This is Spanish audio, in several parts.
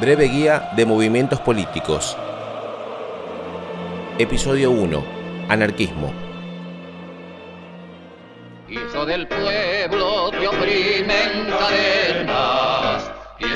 Breve guía de movimientos políticos. Episodio 1. Anarquismo. Hijo del pueblo te oprimen cadenas y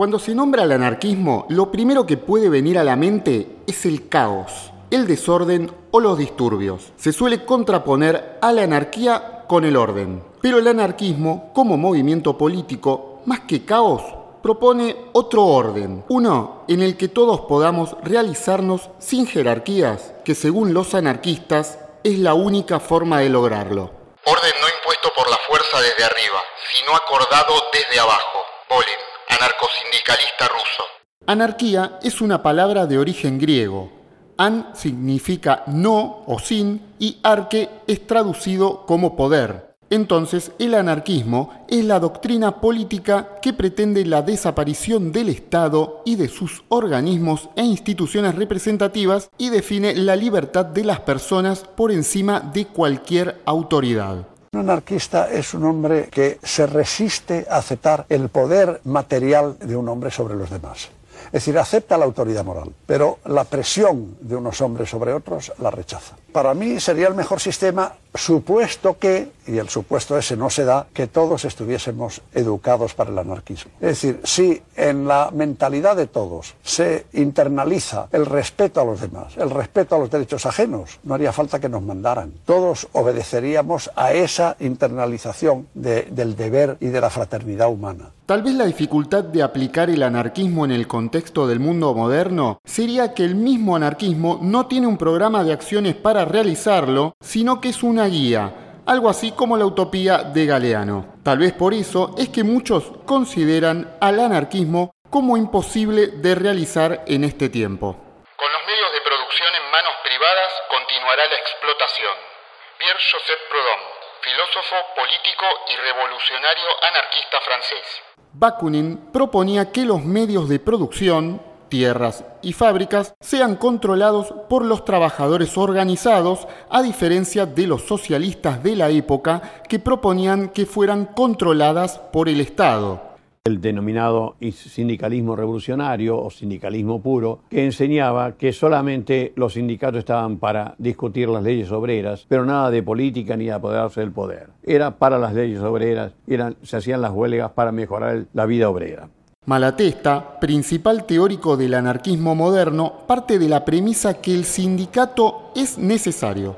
Cuando se nombra el anarquismo, lo primero que puede venir a la mente es el caos, el desorden o los disturbios. Se suele contraponer a la anarquía con el orden. Pero el anarquismo, como movimiento político, más que caos, propone otro orden, uno en el que todos podamos realizarnos sin jerarquías, que según los anarquistas es la única forma de lograrlo. Orden no impuesto por la fuerza desde arriba, sino acordado desde abajo. Bolin, anarcosindicalista ruso. Anarquía es una palabra de origen griego. An significa no o sin y arque es traducido como poder. Entonces, el anarquismo es la doctrina política que pretende la desaparición del Estado y de sus organismos e instituciones representativas y define la libertad de las personas por encima de cualquier autoridad. Un anarquista es un hombre que se resiste a aceptar el poder material de un hombre sobre los demás. Es decir, acepta la autoridad moral, pero la presión de unos hombres sobre otros la rechaza. Para mí sería el mejor sistema supuesto que, y el supuesto ese no se da, que todos estuviésemos educados para el anarquismo. Es decir, si en la mentalidad de todos se internaliza el respeto a los demás, el respeto a los derechos ajenos, no haría falta que nos mandaran. Todos obedeceríamos a esa internalización de, del deber y de la fraternidad humana. Tal vez la dificultad de aplicar el anarquismo en el contexto del mundo moderno sería que el mismo anarquismo no tiene un programa de acciones para realizarlo, sino que es una guía, algo así como la utopía de Galeano. Tal vez por eso es que muchos consideran al anarquismo como imposible de realizar en este tiempo. Con los medios de producción en manos privadas continuará la explotación. Pierre-Joseph Proudhon, filósofo, político y revolucionario anarquista francés. Bakunin proponía que los medios de producción, tierras y fábricas sean controlados por los trabajadores organizados, a diferencia de los socialistas de la época que proponían que fueran controladas por el Estado el denominado sindicalismo revolucionario o sindicalismo puro, que enseñaba que solamente los sindicatos estaban para discutir las leyes obreras, pero nada de política ni de apoderarse del poder. Era para las leyes obreras, se hacían las huelgas para mejorar la vida obrera. Malatesta, principal teórico del anarquismo moderno, parte de la premisa que el sindicato es necesario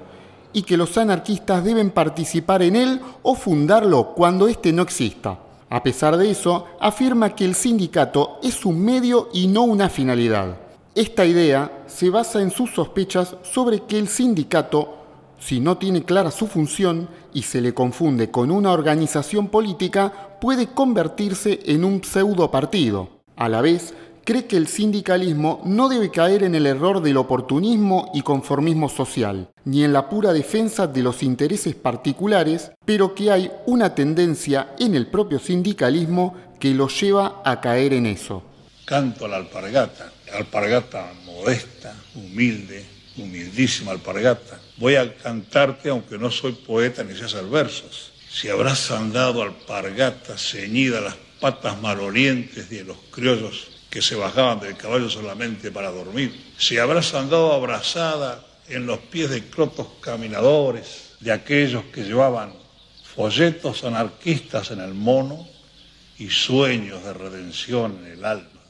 y que los anarquistas deben participar en él o fundarlo cuando éste no exista. A pesar de eso, afirma que el sindicato es un medio y no una finalidad. Esta idea se basa en sus sospechas sobre que el sindicato, si no tiene clara su función y se le confunde con una organización política, puede convertirse en un pseudo partido. A la vez, cree que el sindicalismo no debe caer en el error del oportunismo y conformismo social, ni en la pura defensa de los intereses particulares, pero que hay una tendencia en el propio sindicalismo que lo lleva a caer en eso. Canto a la alpargata, alpargata modesta, humilde, humildísima alpargata. Voy a cantarte aunque no soy poeta ni sé hacer versos. Si habrás andado alpargata ceñida las patas malolientes de los criollos que se bajaban del caballo solamente para dormir, si habrás andado abrazada en los pies de crotos caminadores, de aquellos que llevaban folletos anarquistas en el mono y sueños de redención en el alma.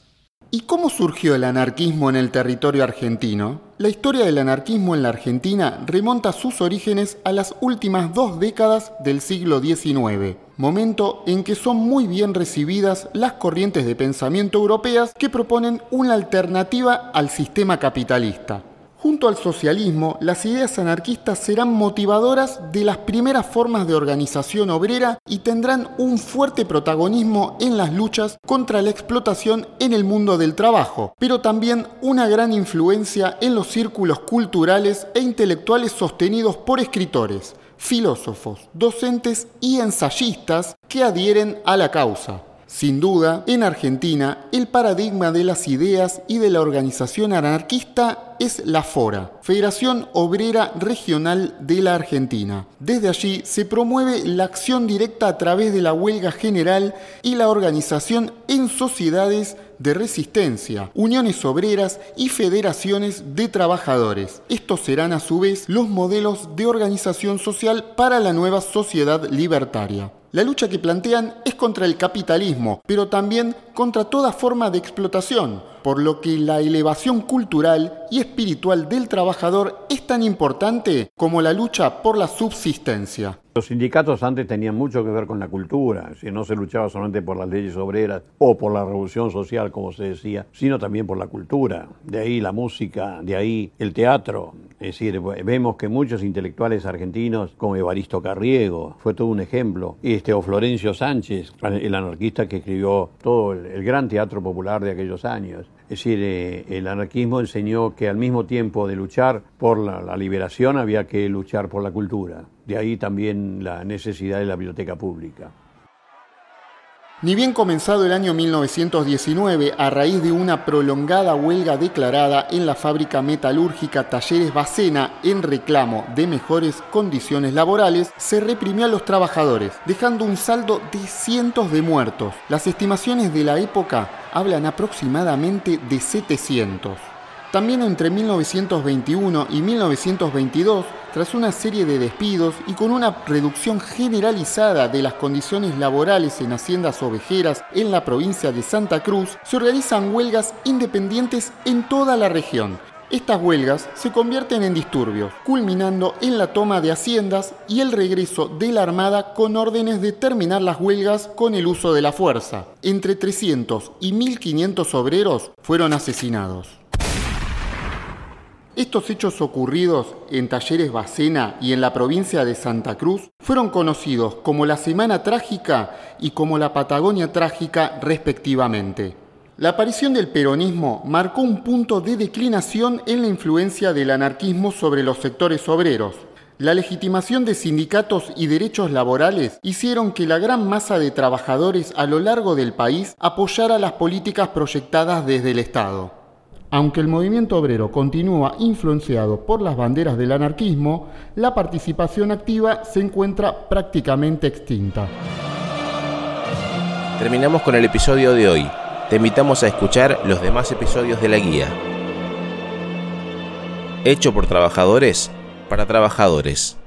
¿Y cómo surgió el anarquismo en el territorio argentino? La historia del anarquismo en la Argentina remonta sus orígenes a las últimas dos décadas del siglo XIX, momento en que son muy bien recibidas las corrientes de pensamiento europeas que proponen una alternativa al sistema capitalista. Junto al socialismo, las ideas anarquistas serán motivadoras de las primeras formas de organización obrera y tendrán un fuerte protagonismo en las luchas contra la explotación en el mundo del trabajo, pero también una gran influencia en los círculos culturales e intelectuales sostenidos por escritores, filósofos, docentes y ensayistas que adhieren a la causa. Sin duda, en Argentina, el paradigma de las ideas y de la organización anarquista es la FORA, Federación Obrera Regional de la Argentina. Desde allí se promueve la acción directa a través de la huelga general y la organización en sociedades de resistencia, uniones obreras y federaciones de trabajadores. Estos serán a su vez los modelos de organización social para la nueva sociedad libertaria. La lucha que plantean es contra el capitalismo, pero también contra toda forma de explotación, por lo que la elevación cultural y espiritual del trabajador es tan importante como la lucha por la subsistencia. Los sindicatos antes tenían mucho que ver con la cultura, si no se luchaba solamente por las leyes obreras o por la revolución social, como se decía, sino también por la cultura. De ahí la música, de ahí el teatro. Es decir, vemos que muchos intelectuales argentinos, como Evaristo Carriego, fue todo un ejemplo, este, o Florencio Sánchez, el anarquista que escribió todo el gran teatro popular de aquellos años. Es decir, eh, el anarquismo enseñó que al mismo tiempo de luchar por la, liberación había que luchar por la cultura. De ahí también la necesidad de la biblioteca pública. Ni bien comenzado el año 1919, a raíz de una prolongada huelga declarada en la fábrica metalúrgica Talleres Bacena en reclamo de mejores condiciones laborales, se reprimió a los trabajadores, dejando un saldo de cientos de muertos. Las estimaciones de la época hablan aproximadamente de 700. También entre 1921 y 1922, tras una serie de despidos y con una reducción generalizada de las condiciones laborales en haciendas ovejeras en la provincia de Santa Cruz, se organizan huelgas independientes en toda la región. Estas huelgas se convierten en disturbios, culminando en la toma de haciendas y el regreso de la Armada con órdenes de terminar las huelgas con el uso de la fuerza. Entre 300 y 1.500 obreros fueron asesinados. Estos hechos ocurridos en Talleres Bacena y en la provincia de Santa Cruz fueron conocidos como la Semana Trágica y como la Patagonia Trágica respectivamente. La aparición del peronismo marcó un punto de declinación en la influencia del anarquismo sobre los sectores obreros. La legitimación de sindicatos y derechos laborales hicieron que la gran masa de trabajadores a lo largo del país apoyara las políticas proyectadas desde el Estado. Aunque el movimiento obrero continúa influenciado por las banderas del anarquismo, la participación activa se encuentra prácticamente extinta. Terminamos con el episodio de hoy. Te invitamos a escuchar los demás episodios de la guía. Hecho por trabajadores para trabajadores.